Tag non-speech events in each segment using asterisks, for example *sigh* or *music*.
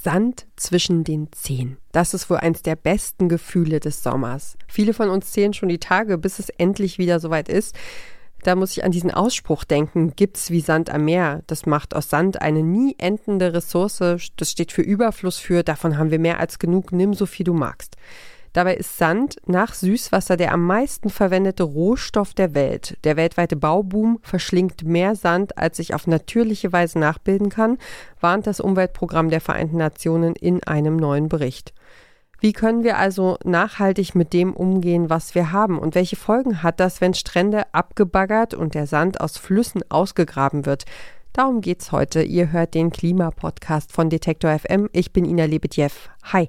Sand zwischen den Zehen. Das ist wohl eins der besten Gefühle des Sommers. Viele von uns zählen schon die Tage, bis es endlich wieder soweit ist. Da muss ich an diesen Ausspruch denken, gibt's wie Sand am Meer. Das macht aus Sand eine nie endende Ressource. Das steht für Überfluss für, davon haben wir mehr als genug, nimm so viel du magst. Dabei ist Sand nach Süßwasser der am meisten verwendete Rohstoff der Welt. Der weltweite Bauboom verschlingt mehr Sand, als sich auf natürliche Weise nachbilden kann, warnt das Umweltprogramm der Vereinten Nationen in einem neuen Bericht. Wie können wir also nachhaltig mit dem umgehen, was wir haben? Und welche Folgen hat das, wenn Strände abgebaggert und der Sand aus Flüssen ausgegraben wird? Darum geht's heute. Ihr hört den Klimapodcast von Detektor FM. Ich bin Ina Lebetjew. Hi.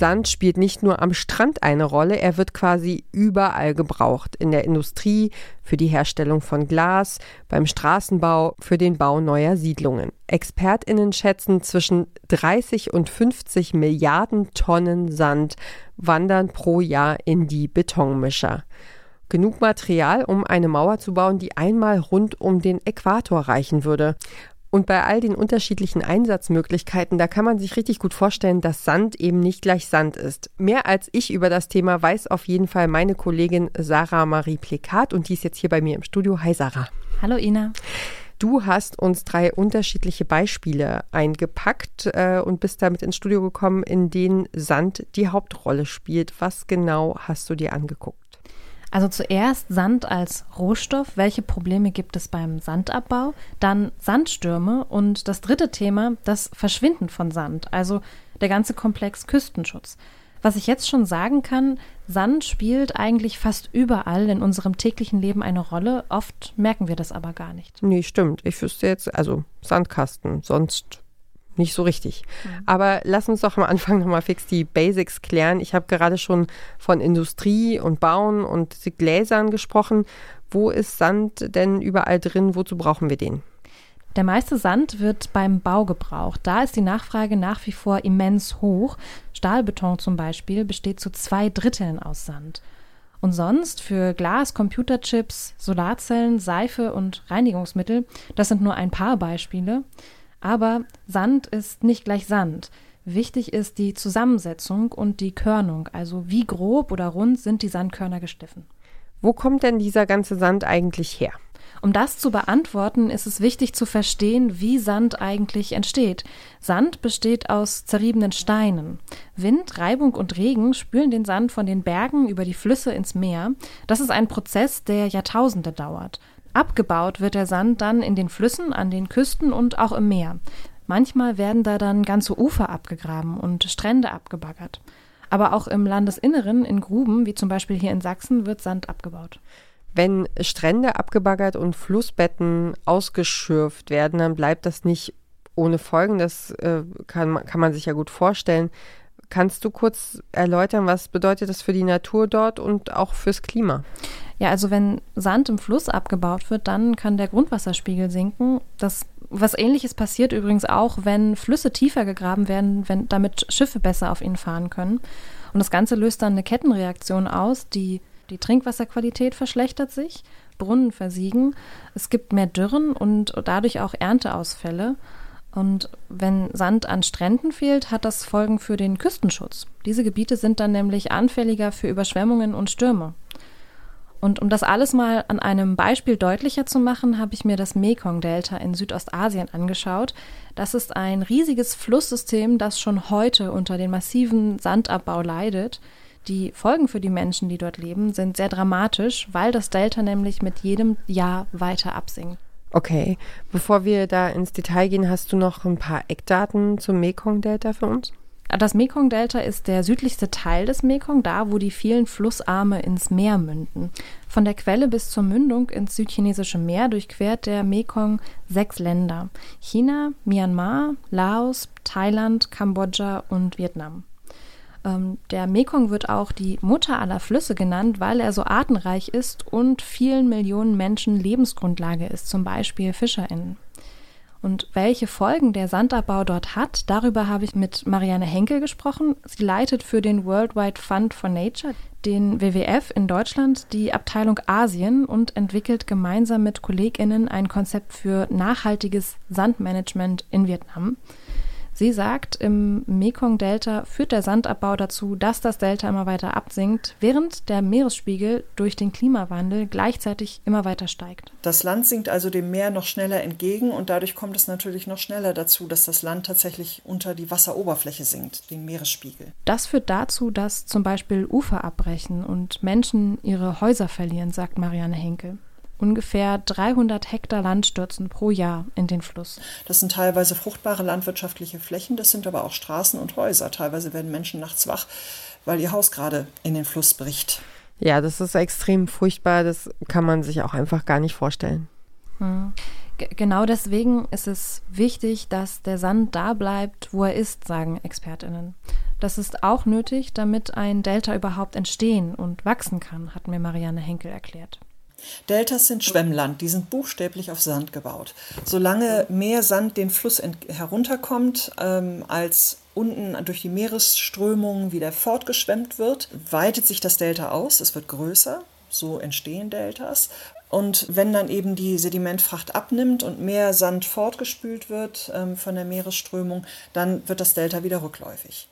Sand spielt nicht nur am Strand eine Rolle, er wird quasi überall gebraucht. In der Industrie, für die Herstellung von Glas, beim Straßenbau, für den Bau neuer Siedlungen. Expertinnen schätzen, zwischen 30 und 50 Milliarden Tonnen Sand wandern pro Jahr in die Betonmischer. Genug Material, um eine Mauer zu bauen, die einmal rund um den Äquator reichen würde. Und bei all den unterschiedlichen Einsatzmöglichkeiten, da kann man sich richtig gut vorstellen, dass Sand eben nicht gleich Sand ist. Mehr als ich über das Thema weiß auf jeden Fall meine Kollegin Sarah Marie Plekat und die ist jetzt hier bei mir im Studio. Hi Sarah. Hallo Ina. Du hast uns drei unterschiedliche Beispiele eingepackt äh, und bist damit ins Studio gekommen, in denen Sand die Hauptrolle spielt. Was genau hast du dir angeguckt? Also zuerst Sand als Rohstoff. Welche Probleme gibt es beim Sandabbau? Dann Sandstürme und das dritte Thema, das Verschwinden von Sand, also der ganze Komplex Küstenschutz. Was ich jetzt schon sagen kann, Sand spielt eigentlich fast überall in unserem täglichen Leben eine Rolle. Oft merken wir das aber gar nicht. Nee, stimmt. Ich wüsste jetzt, also Sandkasten, sonst nicht so richtig. Mhm. Aber lass uns doch am Anfang nochmal fix die Basics klären. Ich habe gerade schon von Industrie und Bauen und Gläsern gesprochen. Wo ist Sand denn überall drin? Wozu brauchen wir den? Der meiste Sand wird beim Bau gebraucht. Da ist die Nachfrage nach wie vor immens hoch. Stahlbeton zum Beispiel besteht zu zwei Dritteln aus Sand. Und sonst für Glas, Computerchips, Solarzellen, Seife und Reinigungsmittel, das sind nur ein paar Beispiele. Aber Sand ist nicht gleich Sand. Wichtig ist die Zusammensetzung und die Körnung, also wie grob oder rund sind die Sandkörner geschliffen. Wo kommt denn dieser ganze Sand eigentlich her? Um das zu beantworten, ist es wichtig zu verstehen, wie Sand eigentlich entsteht. Sand besteht aus zerriebenen Steinen. Wind, Reibung und Regen spülen den Sand von den Bergen über die Flüsse ins Meer. Das ist ein Prozess, der Jahrtausende dauert. Abgebaut wird der Sand dann in den Flüssen, an den Küsten und auch im Meer. Manchmal werden da dann ganze Ufer abgegraben und Strände abgebaggert. Aber auch im Landesinneren, in Gruben, wie zum Beispiel hier in Sachsen, wird Sand abgebaut. Wenn Strände abgebaggert und Flussbetten ausgeschürft werden, dann bleibt das nicht ohne Folgen. Das äh, kann, kann man sich ja gut vorstellen. Kannst du kurz erläutern, was bedeutet das für die Natur dort und auch fürs Klima? Ja, also wenn Sand im Fluss abgebaut wird, dann kann der Grundwasserspiegel sinken. Das was ähnliches passiert übrigens auch, wenn Flüsse tiefer gegraben werden, wenn, damit Schiffe besser auf ihnen fahren können. Und das Ganze löst dann eine Kettenreaktion aus. Die, die Trinkwasserqualität verschlechtert sich, Brunnen versiegen, es gibt mehr Dürren und dadurch auch Ernteausfälle. Und wenn Sand an Stränden fehlt, hat das Folgen für den Küstenschutz. Diese Gebiete sind dann nämlich anfälliger für Überschwemmungen und Stürme. Und um das alles mal an einem Beispiel deutlicher zu machen, habe ich mir das Mekong-Delta in Südostasien angeschaut. Das ist ein riesiges Flusssystem, das schon heute unter den massiven Sandabbau leidet. Die Folgen für die Menschen, die dort leben, sind sehr dramatisch, weil das Delta nämlich mit jedem Jahr weiter absinkt. Okay, bevor wir da ins Detail gehen, hast du noch ein paar Eckdaten zum Mekong-Delta für uns? Das Mekong-Delta ist der südlichste Teil des Mekong, da wo die vielen Flussarme ins Meer münden. Von der Quelle bis zur Mündung ins südchinesische Meer durchquert der Mekong sechs Länder: China, Myanmar, Laos, Thailand, Kambodscha und Vietnam. Ähm, der Mekong wird auch die Mutter aller Flüsse genannt, weil er so artenreich ist und vielen Millionen Menschen Lebensgrundlage ist, zum Beispiel FischerInnen. Und welche Folgen der Sandabbau dort hat, darüber habe ich mit Marianne Henkel gesprochen. Sie leitet für den Worldwide Fund for Nature, den WWF in Deutschland, die Abteilung Asien und entwickelt gemeinsam mit KollegInnen ein Konzept für nachhaltiges Sandmanagement in Vietnam. Sie sagt, im Mekong-Delta führt der Sandabbau dazu, dass das Delta immer weiter absinkt, während der Meeresspiegel durch den Klimawandel gleichzeitig immer weiter steigt. Das Land sinkt also dem Meer noch schneller entgegen und dadurch kommt es natürlich noch schneller dazu, dass das Land tatsächlich unter die Wasseroberfläche sinkt, den Meeresspiegel. Das führt dazu, dass zum Beispiel Ufer abbrechen und Menschen ihre Häuser verlieren, sagt Marianne Henkel ungefähr 300 Hektar Land stürzen pro Jahr in den Fluss. Das sind teilweise fruchtbare landwirtschaftliche Flächen, das sind aber auch Straßen und Häuser. Teilweise werden Menschen nachts wach, weil ihr Haus gerade in den Fluss bricht. Ja, das ist extrem furchtbar, das kann man sich auch einfach gar nicht vorstellen. Hm. Genau deswegen ist es wichtig, dass der Sand da bleibt, wo er ist, sagen Expertinnen. Das ist auch nötig, damit ein Delta überhaupt entstehen und wachsen kann, hat mir Marianne Henkel erklärt. Deltas sind Schwemmland, die sind buchstäblich auf Sand gebaut. Solange mehr Sand den Fluss herunterkommt, ähm, als unten durch die Meeresströmungen wieder fortgeschwemmt wird, weitet sich das Delta aus, es wird größer, so entstehen Deltas. Und wenn dann eben die Sedimentfracht abnimmt und mehr Sand fortgespült wird ähm, von der Meeresströmung, dann wird das Delta wieder rückläufig.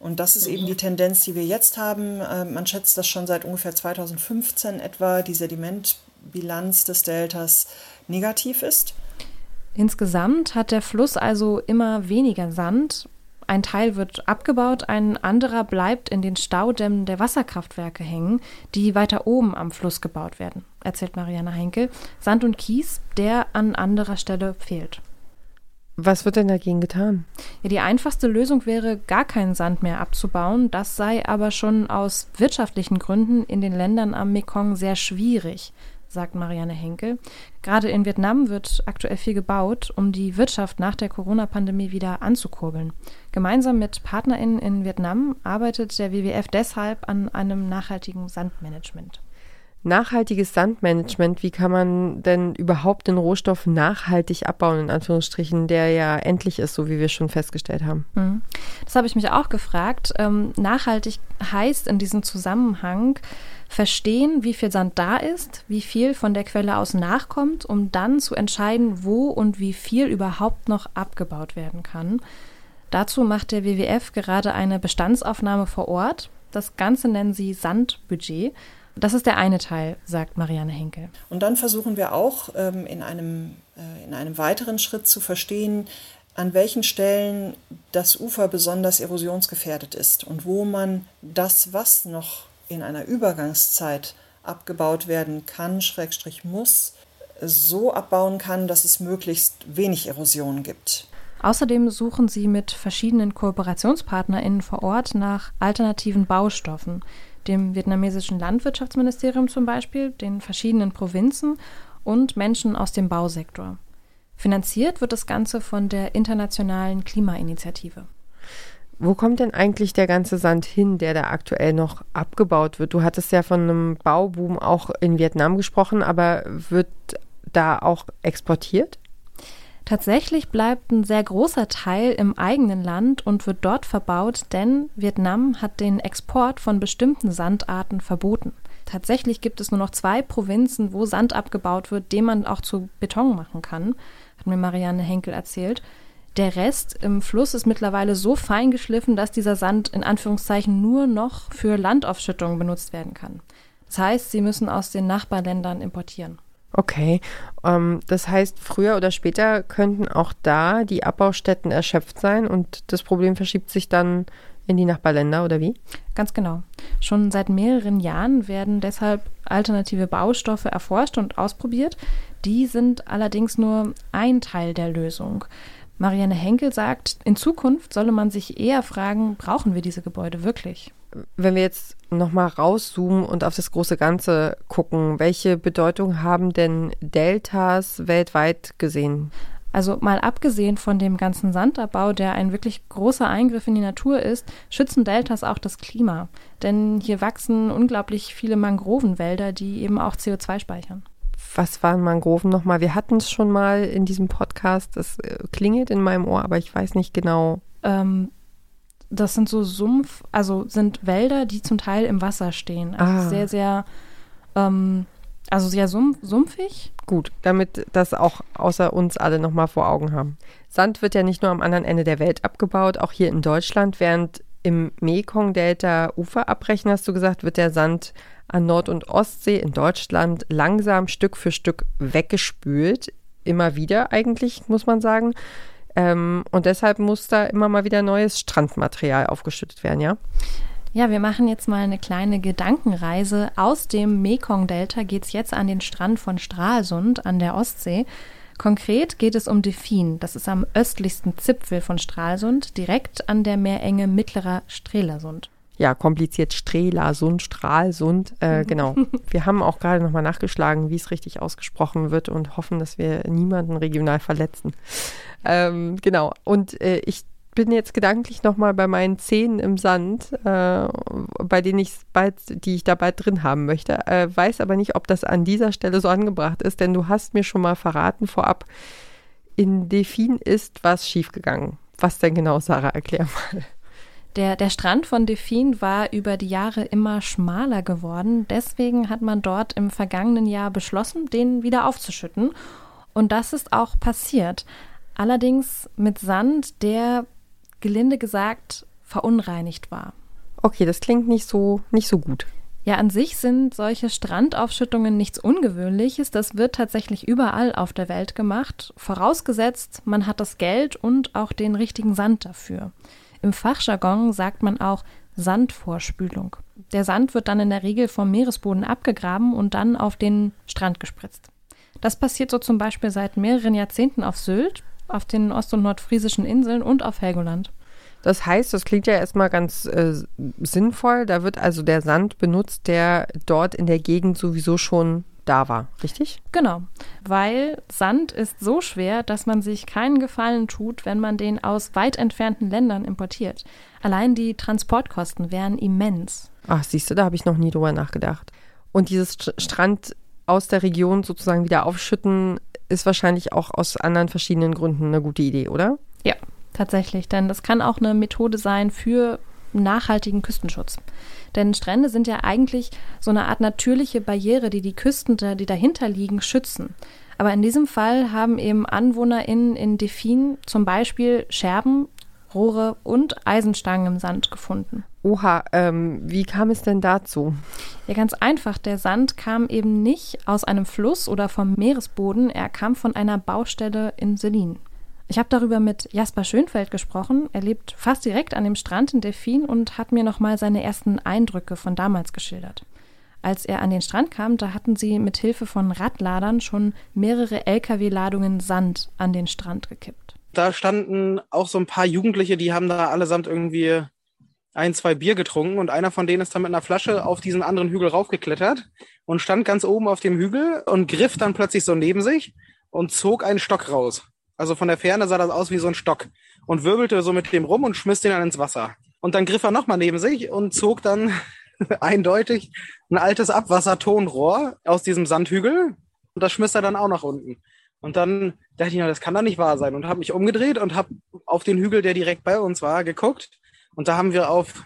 Und das ist eben die Tendenz, die wir jetzt haben. Ähm, man schätzt, dass schon seit ungefähr 2015 etwa die Sedimentbilanz des Deltas negativ ist. Insgesamt hat der Fluss also immer weniger Sand. Ein Teil wird abgebaut, ein anderer bleibt in den Staudämmen der Wasserkraftwerke hängen, die weiter oben am Fluss gebaut werden, erzählt Marianne Heinkel. Sand und Kies, der an anderer Stelle fehlt. Was wird denn dagegen getan? Ja, die einfachste Lösung wäre, gar keinen Sand mehr abzubauen. Das sei aber schon aus wirtschaftlichen Gründen in den Ländern am Mekong sehr schwierig, sagt Marianne Henkel. Gerade in Vietnam wird aktuell viel gebaut, um die Wirtschaft nach der Corona-Pandemie wieder anzukurbeln. Gemeinsam mit PartnerInnen in Vietnam arbeitet der WWF deshalb an einem nachhaltigen Sandmanagement. Nachhaltiges Sandmanagement, wie kann man denn überhaupt den Rohstoff nachhaltig abbauen, in Anführungsstrichen, der ja endlich ist, so wie wir schon festgestellt haben? Mhm. Das habe ich mich auch gefragt. Ähm, nachhaltig heißt in diesem Zusammenhang verstehen, wie viel Sand da ist, wie viel von der Quelle aus nachkommt, um dann zu entscheiden, wo und wie viel überhaupt noch abgebaut werden kann. Dazu macht der WWF gerade eine Bestandsaufnahme vor Ort. Das Ganze nennen sie Sandbudget. Das ist der eine Teil, sagt Marianne Henkel. Und dann versuchen wir auch ähm, in, einem, äh, in einem weiteren Schritt zu verstehen, an welchen Stellen das Ufer besonders erosionsgefährdet ist und wo man das, was noch in einer Übergangszeit abgebaut werden kann, Schrägstrich muss, so abbauen kann, dass es möglichst wenig Erosion gibt. Außerdem suchen sie mit verschiedenen KooperationspartnerInnen vor Ort nach alternativen Baustoffen dem vietnamesischen Landwirtschaftsministerium zum Beispiel, den verschiedenen Provinzen und Menschen aus dem Bausektor. Finanziert wird das Ganze von der Internationalen Klimainitiative. Wo kommt denn eigentlich der ganze Sand hin, der da aktuell noch abgebaut wird? Du hattest ja von einem Bauboom auch in Vietnam gesprochen, aber wird da auch exportiert? Tatsächlich bleibt ein sehr großer Teil im eigenen Land und wird dort verbaut, denn Vietnam hat den Export von bestimmten Sandarten verboten. Tatsächlich gibt es nur noch zwei Provinzen, wo Sand abgebaut wird, den man auch zu Beton machen kann, hat mir Marianne Henkel erzählt. Der Rest im Fluss ist mittlerweile so fein geschliffen, dass dieser Sand in Anführungszeichen nur noch für Landaufschüttungen benutzt werden kann. Das heißt, sie müssen aus den Nachbarländern importieren. Okay, ähm, das heißt, früher oder später könnten auch da die Abbaustätten erschöpft sein und das Problem verschiebt sich dann in die Nachbarländer oder wie? Ganz genau. Schon seit mehreren Jahren werden deshalb alternative Baustoffe erforscht und ausprobiert. Die sind allerdings nur ein Teil der Lösung. Marianne Henkel sagt, in Zukunft solle man sich eher fragen, brauchen wir diese Gebäude wirklich? Wenn wir jetzt nochmal rauszoomen und auf das große Ganze gucken, welche Bedeutung haben denn Deltas weltweit gesehen? Also mal abgesehen von dem ganzen Sandabbau, der ein wirklich großer Eingriff in die Natur ist, schützen Deltas auch das Klima. Denn hier wachsen unglaublich viele Mangrovenwälder, die eben auch CO2 speichern. Was waren Mangroven nochmal? Wir hatten es schon mal in diesem Podcast. Das äh, klingelt in meinem Ohr, aber ich weiß nicht genau. Ähm, das sind so Sumpf, also sind Wälder, die zum Teil im Wasser stehen. Also Ah. sehr, sehr, ähm, also sehr sumpf, sumpfig. Gut, damit das auch außer uns alle nochmal vor Augen haben. Sand wird ja nicht nur am anderen Ende der Welt abgebaut, auch hier in Deutschland, während im Mekong-Delta Ufer abbrechen, hast du gesagt, wird der Sand an Nord- und Ostsee in Deutschland langsam Stück für Stück weggespült. Immer wieder eigentlich, muss man sagen. Ähm, und deshalb muss da immer mal wieder neues Strandmaterial aufgeschüttet werden, ja? Ja, wir machen jetzt mal eine kleine Gedankenreise. Aus dem Mekong-Delta geht es jetzt an den Strand von Stralsund an der Ostsee. Konkret geht es um Delfin. Das ist am östlichsten Zipfel von Stralsund, direkt an der Meerenge Mittlerer Strelasund. Ja, kompliziert Strelasund, Stralsund, äh, genau. *laughs* Wir haben auch gerade nochmal nachgeschlagen, wie es richtig ausgesprochen wird und hoffen, dass wir niemanden regional verletzen. Ähm, genau. Und äh, ich bin jetzt gedanklich nochmal bei meinen Zähnen im Sand, äh, bei denen ich bald, die ich da bald drin haben möchte. Äh, weiß aber nicht, ob das an dieser Stelle so angebracht ist, denn du hast mir schon mal verraten vorab, in Delfin ist was schiefgegangen. Was denn genau, Sarah? Erklär mal. Der, der Strand von Delfin war über die Jahre immer schmaler geworden. Deswegen hat man dort im vergangenen Jahr beschlossen, den wieder aufzuschütten. Und das ist auch passiert. Allerdings mit Sand, der gelinde gesagt verunreinigt war. Okay, das klingt nicht so, nicht so gut. Ja, an sich sind solche Strandaufschüttungen nichts Ungewöhnliches. Das wird tatsächlich überall auf der Welt gemacht, vorausgesetzt, man hat das Geld und auch den richtigen Sand dafür. Im Fachjargon sagt man auch Sandvorspülung. Der Sand wird dann in der Regel vom Meeresboden abgegraben und dann auf den Strand gespritzt. Das passiert so zum Beispiel seit mehreren Jahrzehnten auf Sylt, auf den ost- und nordfriesischen Inseln und auf Helgoland. Das heißt, das klingt ja erstmal ganz äh, sinnvoll. Da wird also der Sand benutzt, der dort in der Gegend sowieso schon da war, richtig? Genau, weil Sand ist so schwer, dass man sich keinen Gefallen tut, wenn man den aus weit entfernten Ländern importiert. Allein die Transportkosten wären immens. Ach, siehst du, da habe ich noch nie drüber nachgedacht. Und dieses St Strand aus der Region sozusagen wieder aufschütten, ist wahrscheinlich auch aus anderen verschiedenen Gründen eine gute Idee, oder? Ja, tatsächlich, denn das kann auch eine Methode sein für nachhaltigen Küstenschutz. Denn Strände sind ja eigentlich so eine Art natürliche Barriere, die die Küsten, die dahinter liegen, schützen. Aber in diesem Fall haben eben AnwohnerInnen in Delfin zum Beispiel Scherben, Rohre und Eisenstangen im Sand gefunden. Oha, ähm, wie kam es denn dazu? Ja, ganz einfach. Der Sand kam eben nicht aus einem Fluss oder vom Meeresboden, er kam von einer Baustelle in Selin. Ich habe darüber mit Jasper Schönfeld gesprochen. Er lebt fast direkt an dem Strand in Delfin und hat mir nochmal seine ersten Eindrücke von damals geschildert. Als er an den Strand kam, da hatten sie mit Hilfe von Radladern schon mehrere Lkw-Ladungen Sand an den Strand gekippt. Da standen auch so ein paar Jugendliche, die haben da allesamt irgendwie ein, zwei Bier getrunken und einer von denen ist dann mit einer Flasche auf diesen anderen Hügel raufgeklettert und stand ganz oben auf dem Hügel und griff dann plötzlich so neben sich und zog einen Stock raus. Also von der Ferne sah das aus wie so ein Stock und wirbelte so mit dem rum und schmiss den dann ins Wasser. Und dann griff er nochmal neben sich und zog dann *laughs* eindeutig ein altes Abwassertonrohr aus diesem Sandhügel und das schmiss er dann auch nach unten. Und dann dachte ich, na, das kann doch nicht wahr sein und habe mich umgedreht und habe auf den Hügel, der direkt bei uns war, geguckt. Und da haben wir auf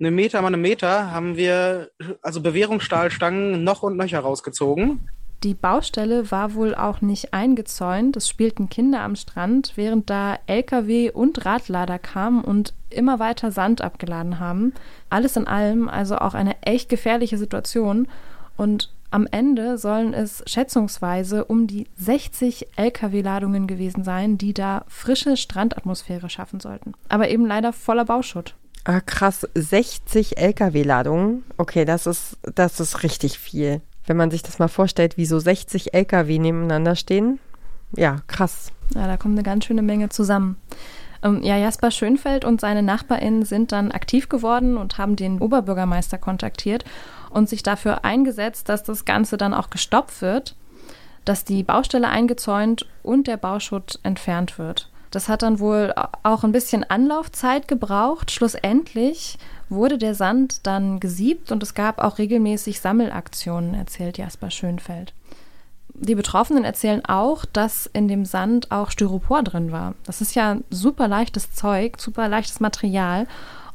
eine Meter mal eine Meter, haben wir also Bewährungsstahlstangen noch und nöcher rausgezogen. Die Baustelle war wohl auch nicht eingezäunt. Es spielten Kinder am Strand, während da Lkw und Radlader kamen und immer weiter Sand abgeladen haben. Alles in allem also auch eine echt gefährliche Situation. Und am Ende sollen es schätzungsweise um die 60 Lkw-Ladungen gewesen sein, die da frische Strandatmosphäre schaffen sollten. Aber eben leider voller Bauschutt. Ah, krass, 60 Lkw-Ladungen. Okay, das ist, das ist richtig viel. Wenn man sich das mal vorstellt, wie so 60 Lkw nebeneinander stehen. Ja, krass. Ja, da kommt eine ganz schöne Menge zusammen. Ähm, ja, Jasper Schönfeld und seine NachbarInnen sind dann aktiv geworden und haben den Oberbürgermeister kontaktiert und sich dafür eingesetzt, dass das Ganze dann auch gestoppt wird. dass die Baustelle eingezäunt und der Bauschutt entfernt wird. Das hat dann wohl auch ein bisschen Anlaufzeit gebraucht. Schlussendlich wurde der Sand dann gesiebt und es gab auch regelmäßig Sammelaktionen, erzählt Jasper Schönfeld. Die Betroffenen erzählen auch, dass in dem Sand auch Styropor drin war. Das ist ja super leichtes Zeug, super leichtes Material.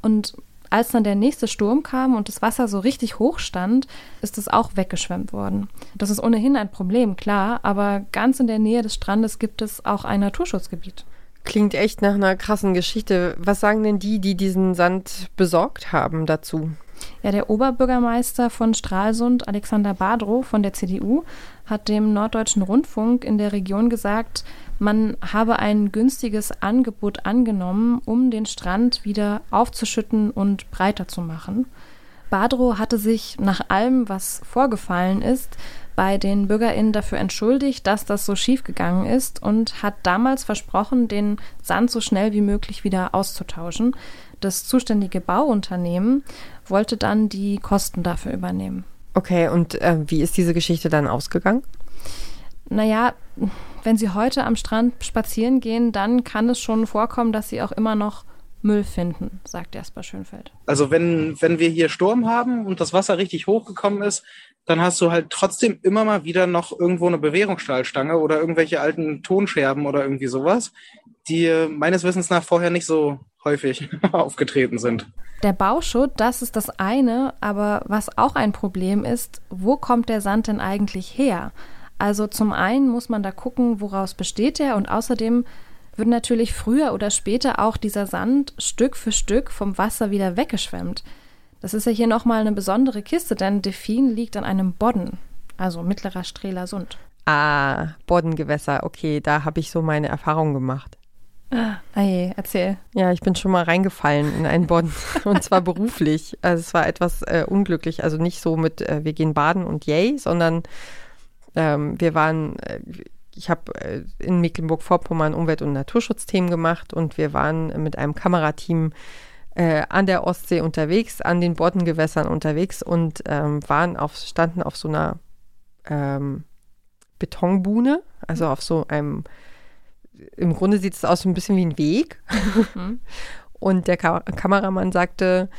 Und als dann der nächste Sturm kam und das Wasser so richtig hoch stand, ist es auch weggeschwemmt worden. Das ist ohnehin ein Problem, klar, aber ganz in der Nähe des Strandes gibt es auch ein Naturschutzgebiet. Klingt echt nach einer krassen Geschichte. Was sagen denn die, die diesen Sand besorgt haben dazu? Ja, der Oberbürgermeister von Stralsund, Alexander Badrow von der CDU, hat dem Norddeutschen Rundfunk in der Region gesagt, man habe ein günstiges Angebot angenommen, um den Strand wieder aufzuschütten und breiter zu machen. Badrow hatte sich nach allem, was vorgefallen ist, bei den BürgerInnen dafür entschuldigt, dass das so schief gegangen ist und hat damals versprochen, den Sand so schnell wie möglich wieder auszutauschen. Das zuständige Bauunternehmen wollte dann die Kosten dafür übernehmen. Okay, und äh, wie ist diese Geschichte dann ausgegangen? Naja, wenn Sie heute am Strand spazieren gehen, dann kann es schon vorkommen, dass Sie auch immer noch Müll finden, sagt Jasper Schönfeld. Also wenn, wenn wir hier Sturm haben und das Wasser richtig hochgekommen ist, dann hast du halt trotzdem immer mal wieder noch irgendwo eine Bewährungsstahlstange oder irgendwelche alten Tonscherben oder irgendwie sowas, die meines Wissens nach vorher nicht so häufig *laughs* aufgetreten sind. Der Bauschutt, das ist das eine, aber was auch ein Problem ist, wo kommt der Sand denn eigentlich her? Also zum einen muss man da gucken, woraus besteht er und außerdem wird natürlich früher oder später auch dieser Sand Stück für Stück vom Wasser wieder weggeschwemmt. Das ist ja hier nochmal eine besondere Kiste, denn Delfin liegt an einem Bodden, also mittlerer Strehler Sund. Ah, Boddengewässer, okay, da habe ich so meine Erfahrungen gemacht. Ah, je, erzähl. Ja, ich bin schon mal reingefallen in einen Bodden *laughs* und zwar beruflich. Also es war etwas äh, unglücklich, also nicht so mit äh, wir gehen baden und yay, sondern ähm, wir waren, äh, ich habe äh, in Mecklenburg-Vorpommern Umwelt- und Naturschutzthemen gemacht und wir waren mit einem Kamerateam äh, an der Ostsee unterwegs, an den Boddengewässern unterwegs und ähm, waren auf, standen auf so einer ähm, Betonbuhne, also auf so einem, im Grunde sieht es aus so ein bisschen wie ein Weg. Mhm. *laughs* und der Ka Kameramann sagte,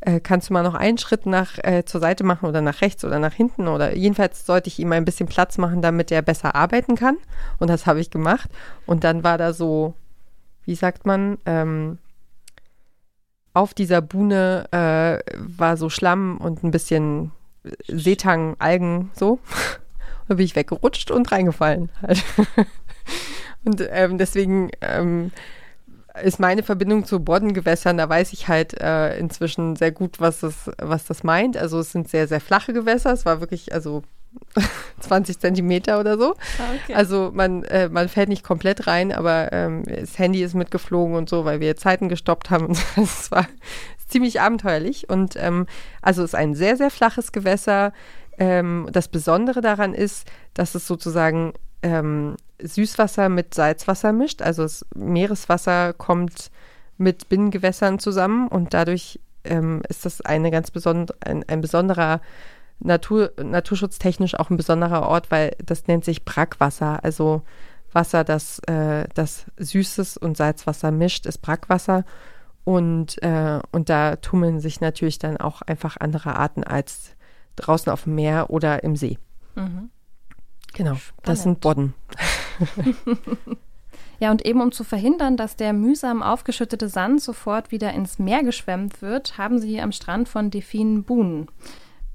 äh, kannst du mal noch einen Schritt nach äh, zur Seite machen oder nach rechts oder nach hinten oder jedenfalls sollte ich ihm ein bisschen Platz machen, damit er besser arbeiten kann. Und das habe ich gemacht. Und dann war da so, wie sagt man, ähm, auf dieser Buhne äh, war so Schlamm und ein bisschen Seetang, Algen, so. *laughs* da bin ich weggerutscht und reingefallen. Halt. *laughs* und ähm, deswegen ähm, ist meine Verbindung zu Boddengewässern, da weiß ich halt äh, inzwischen sehr gut, was das, was das meint. Also es sind sehr, sehr flache Gewässer. Es war wirklich, also *laughs* 20 Zentimeter oder so. Ah, okay. Also man, äh, man fällt nicht komplett rein, aber ähm, das Handy ist mitgeflogen und so, weil wir Zeiten gestoppt haben. *laughs* Das war ziemlich abenteuerlich. Und ähm, also es ist ein sehr, sehr flaches Gewässer. Ähm, das Besondere daran ist, dass es sozusagen ähm, Süßwasser mit Salzwasser mischt. Also das Meereswasser kommt mit Binnengewässern zusammen und dadurch ähm, ist das eine ganz besonder, ein, ein besonderer Natur, naturschutztechnisch auch ein besonderer Ort, weil das nennt sich Brackwasser. Also Wasser, das, äh, das Süßes und Salzwasser mischt, ist Brackwasser. Und, äh, und da tummeln sich natürlich dann auch einfach andere Arten als draußen auf dem Meer oder im See. Mhm. Genau, Spannend. das sind Bodden. *laughs* ja, und eben um zu verhindern, dass der mühsam aufgeschüttete Sand sofort wieder ins Meer geschwemmt wird, haben sie hier am Strand von Delfinen Buhnen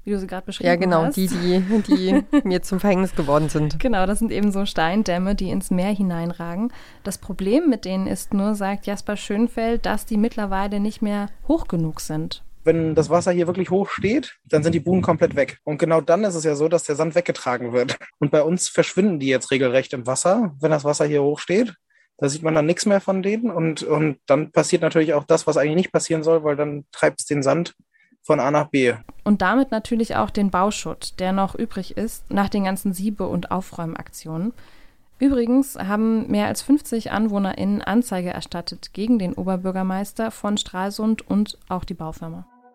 wie du sie gerade beschrieben hast. Ja, genau, hast. die, die, die *laughs* mir zum Verhängnis geworden sind. Genau, das sind eben so Steindämme, die ins Meer hineinragen. Das Problem mit denen ist nur, sagt Jasper Schönfeld, dass die mittlerweile nicht mehr hoch genug sind. Wenn das Wasser hier wirklich hoch steht, dann sind die Buhnen komplett weg. Und genau dann ist es ja so, dass der Sand weggetragen wird. Und bei uns verschwinden die jetzt regelrecht im Wasser, wenn das Wasser hier hoch steht. Da sieht man dann nichts mehr von denen. Und, und dann passiert natürlich auch das, was eigentlich nicht passieren soll, weil dann treibt es den Sand von A nach B. Und damit natürlich auch den Bauschutt, der noch übrig ist nach den ganzen Siebe- und Aufräumaktionen. Übrigens haben mehr als 50 AnwohnerInnen Anzeige erstattet gegen den Oberbürgermeister von Stralsund und auch die Baufirma.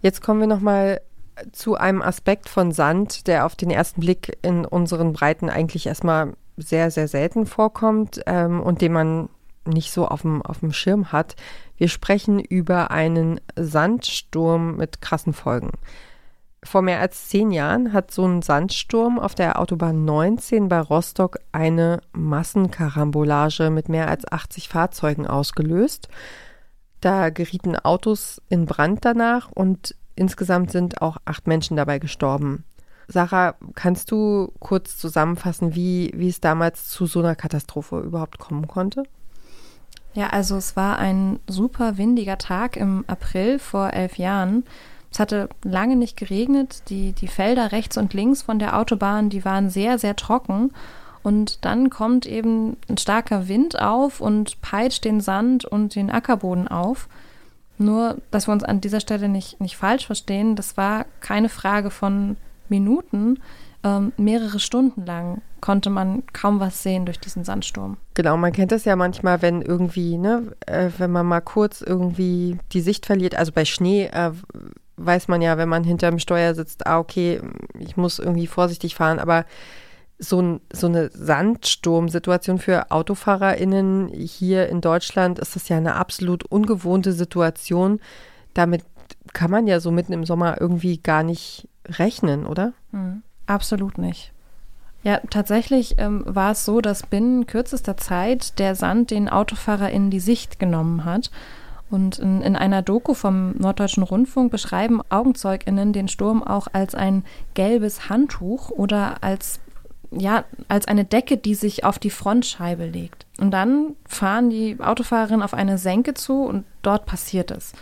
Jetzt kommen wir nochmal zu einem Aspekt von Sand, der auf den ersten Blick in unseren Breiten eigentlich erstmal sehr, sehr selten vorkommt ähm, und den man nicht so auf dem, auf dem Schirm hat. Wir sprechen über einen Sandsturm mit krassen Folgen. Vor mehr als zehn Jahren hat so ein Sandsturm auf der Autobahn 19 bei Rostock eine Massenkarambolage mit mehr als 80 Fahrzeugen ausgelöst. Da gerieten Autos in Brand danach und Insgesamt sind auch acht Menschen dabei gestorben. Sarah, kannst du kurz zusammenfassen, wie, wie es damals zu so einer Katastrophe überhaupt kommen konnte? Ja, also es war ein super windiger Tag im April vor elf Jahren. Es hatte lange nicht geregnet. Die, die Felder rechts und links von der Autobahn, die waren sehr, sehr trocken. Und dann kommt eben ein starker Wind auf und peitscht den Sand und den Ackerboden auf. Nur, dass wir uns an dieser Stelle nicht, nicht falsch verstehen, das war keine Frage von Minuten. Ähm, mehrere Stunden lang konnte man kaum was sehen durch diesen Sandsturm. Genau, man kennt das ja manchmal, wenn irgendwie, ne, äh, wenn man mal kurz irgendwie die Sicht verliert. Also bei Schnee äh, weiß man ja, wenn man hinterm Steuer sitzt, ah, okay, ich muss irgendwie vorsichtig fahren, aber so, so eine Sandsturmsituation für AutofahrerInnen hier in Deutschland ist das ja eine absolut ungewohnte Situation. Damit kann man ja so mitten im Sommer irgendwie gar nicht rechnen, oder? Mhm. Absolut nicht. Ja, tatsächlich ähm, war es so, dass binnen kürzester Zeit der Sand den AutofahrerInnen die Sicht genommen hat. Und in, in, einer Doku vom Norddeutschen Rundfunk beschreiben AugenzeugInnen den Sturm auch als ein gelbes Handtuch oder als ja, als eine Decke, die sich auf die Frontscheibe legt. Und dann fahren die Autofahrerinnen auf eine Senke zu und dort passiert es.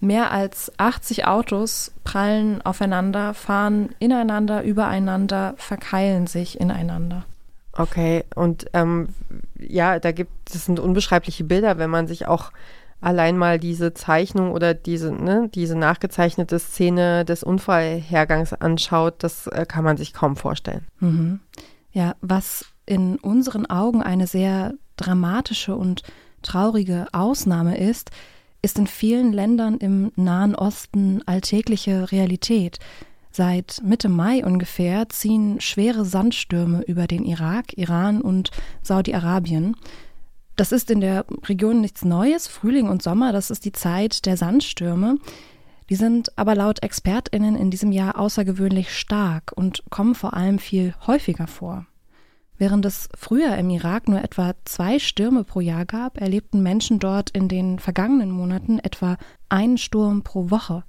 Mehr als 80 Autos prallen aufeinander, fahren ineinander, übereinander, verkeilen sich ineinander. Okay, und ähm, ja, da gibt es sind unbeschreibliche Bilder, wenn man sich auch allein mal diese Zeichnung oder diese, ne, diese nachgezeichnete Szene des Unfallhergangs anschaut, das äh, kann man sich kaum vorstellen. Mhm. Ja, was in unseren Augen eine sehr dramatische und traurige Ausnahme ist, ist in vielen Ländern im Nahen Osten alltägliche Realität. Seit Mitte Mai ungefähr ziehen schwere Sandstürme über den Irak, Iran und Saudi-Arabien. Das ist in der Region nichts Neues. Frühling und Sommer, das ist die Zeit der Sandstürme. Die sind aber laut Expertinnen in diesem Jahr außergewöhnlich stark und kommen vor allem viel häufiger vor. Während es früher im Irak nur etwa zwei Stürme pro Jahr gab, erlebten Menschen dort in den vergangenen Monaten etwa einen Sturm pro Woche.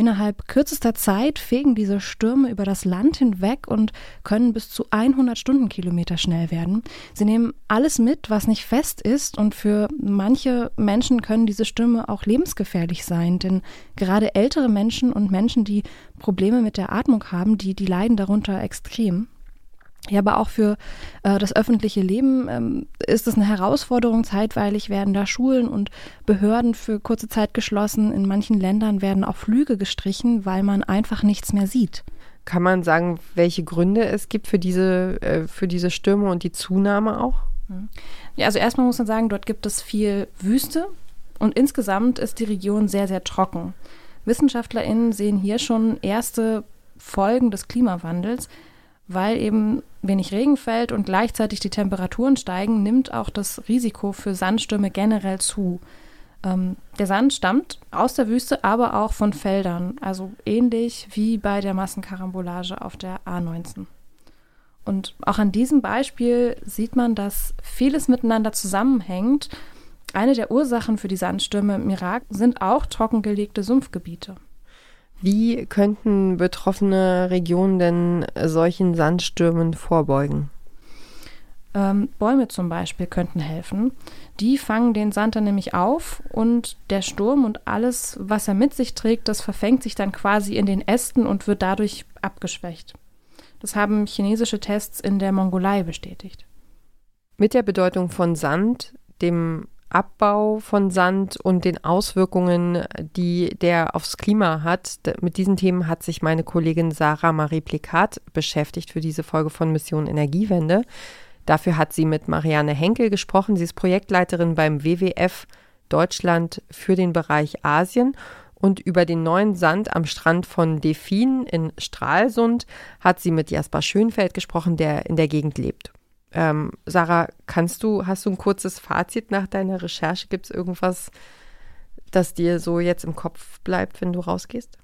Innerhalb kürzester Zeit fegen diese Stürme über das Land hinweg und können bis zu 100 Stundenkilometer schnell werden. Sie nehmen alles mit, was nicht fest ist und für manche Menschen können diese Stürme auch lebensgefährlich sein, denn gerade ältere Menschen und Menschen, die Probleme mit der Atmung haben, die, die leiden darunter extrem. Ja, aber auch für äh, das öffentliche Leben ähm, ist es eine Herausforderung. Zeitweilig werden da Schulen und Behörden für kurze Zeit geschlossen. In manchen Ländern werden auch Flüge gestrichen, weil man einfach nichts mehr sieht. Kann man sagen, welche Gründe es gibt für diese, äh, für diese Stürme und die Zunahme auch? Mhm. Ja, also erstmal muss man sagen, dort gibt es viel Wüste und insgesamt ist die Region sehr, sehr trocken. WissenschaftlerInnen sehen hier schon erste Folgen des Klimawandels weil eben wenig Regen fällt und gleichzeitig die Temperaturen steigen, nimmt auch das Risiko für Sandstürme generell zu. Ähm, der Sand stammt aus der Wüste, aber auch von Feldern, also ähnlich wie bei der Massenkarambolage auf der A19. Und auch an diesem Beispiel sieht man, dass vieles miteinander zusammenhängt. Eine der Ursachen für die Sandstürme im Irak sind auch trockengelegte Sumpfgebiete. Wie könnten betroffene Regionen denn solchen Sandstürmen vorbeugen? Ähm, Bäume zum Beispiel könnten helfen. Die fangen den Sand dann nämlich auf und der Sturm und alles, was er mit sich trägt, das verfängt sich dann quasi in den Ästen und wird dadurch abgeschwächt. Das haben chinesische Tests in der Mongolei bestätigt. Mit der Bedeutung von Sand, dem Abbau von Sand und den Auswirkungen, die der aufs Klima hat. Mit diesen Themen hat sich meine Kollegin Sarah Marie Plikat beschäftigt für diese Folge von Mission Energiewende. Dafür hat sie mit Marianne Henkel gesprochen. Sie ist Projektleiterin beim WWF Deutschland für den Bereich Asien. Und über den neuen Sand am Strand von Defin in Stralsund hat sie mit Jasper Schönfeld gesprochen, der in der Gegend lebt. Ähm, Sarah, kannst du, hast du ein kurzes Fazit nach deiner Recherche? Gibt es irgendwas, das dir so jetzt im Kopf bleibt, wenn du rausgehst?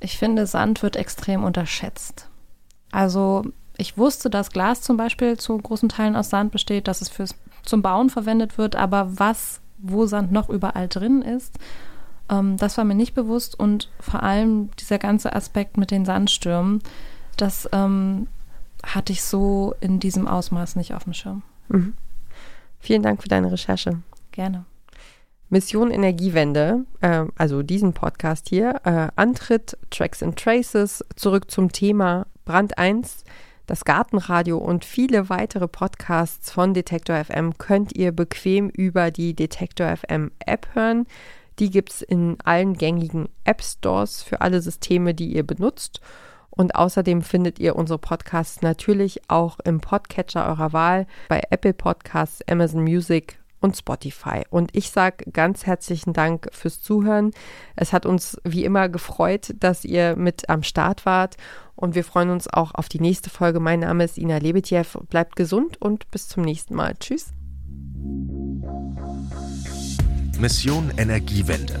Ich finde, Sand wird extrem unterschätzt. Also ich wusste, dass Glas zum Beispiel zu großen Teilen aus Sand besteht, dass es fürs, zum Bauen verwendet wird, aber was, wo Sand noch überall drin ist, ähm, das war mir nicht bewusst und vor allem dieser ganze Aspekt mit den Sandstürmen, das ähm, hatte ich so in diesem Ausmaß nicht auf dem Schirm. Mhm. Vielen Dank für deine Recherche. Gerne. Mission Energiewende, äh, also diesen Podcast hier, äh, Antritt, Tracks and Traces, zurück zum Thema Brand 1, das Gartenradio und viele weitere Podcasts von Detektor FM könnt ihr bequem über die Detektor FM App hören. Die gibt es in allen gängigen App Stores für alle Systeme, die ihr benutzt. Und außerdem findet ihr unsere Podcasts natürlich auch im Podcatcher eurer Wahl bei Apple Podcasts, Amazon Music und Spotify. Und ich sage ganz herzlichen Dank fürs Zuhören. Es hat uns wie immer gefreut, dass ihr mit am Start wart. Und wir freuen uns auch auf die nächste Folge. Mein Name ist Ina Lebetjew. Bleibt gesund und bis zum nächsten Mal. Tschüss. Mission Energiewende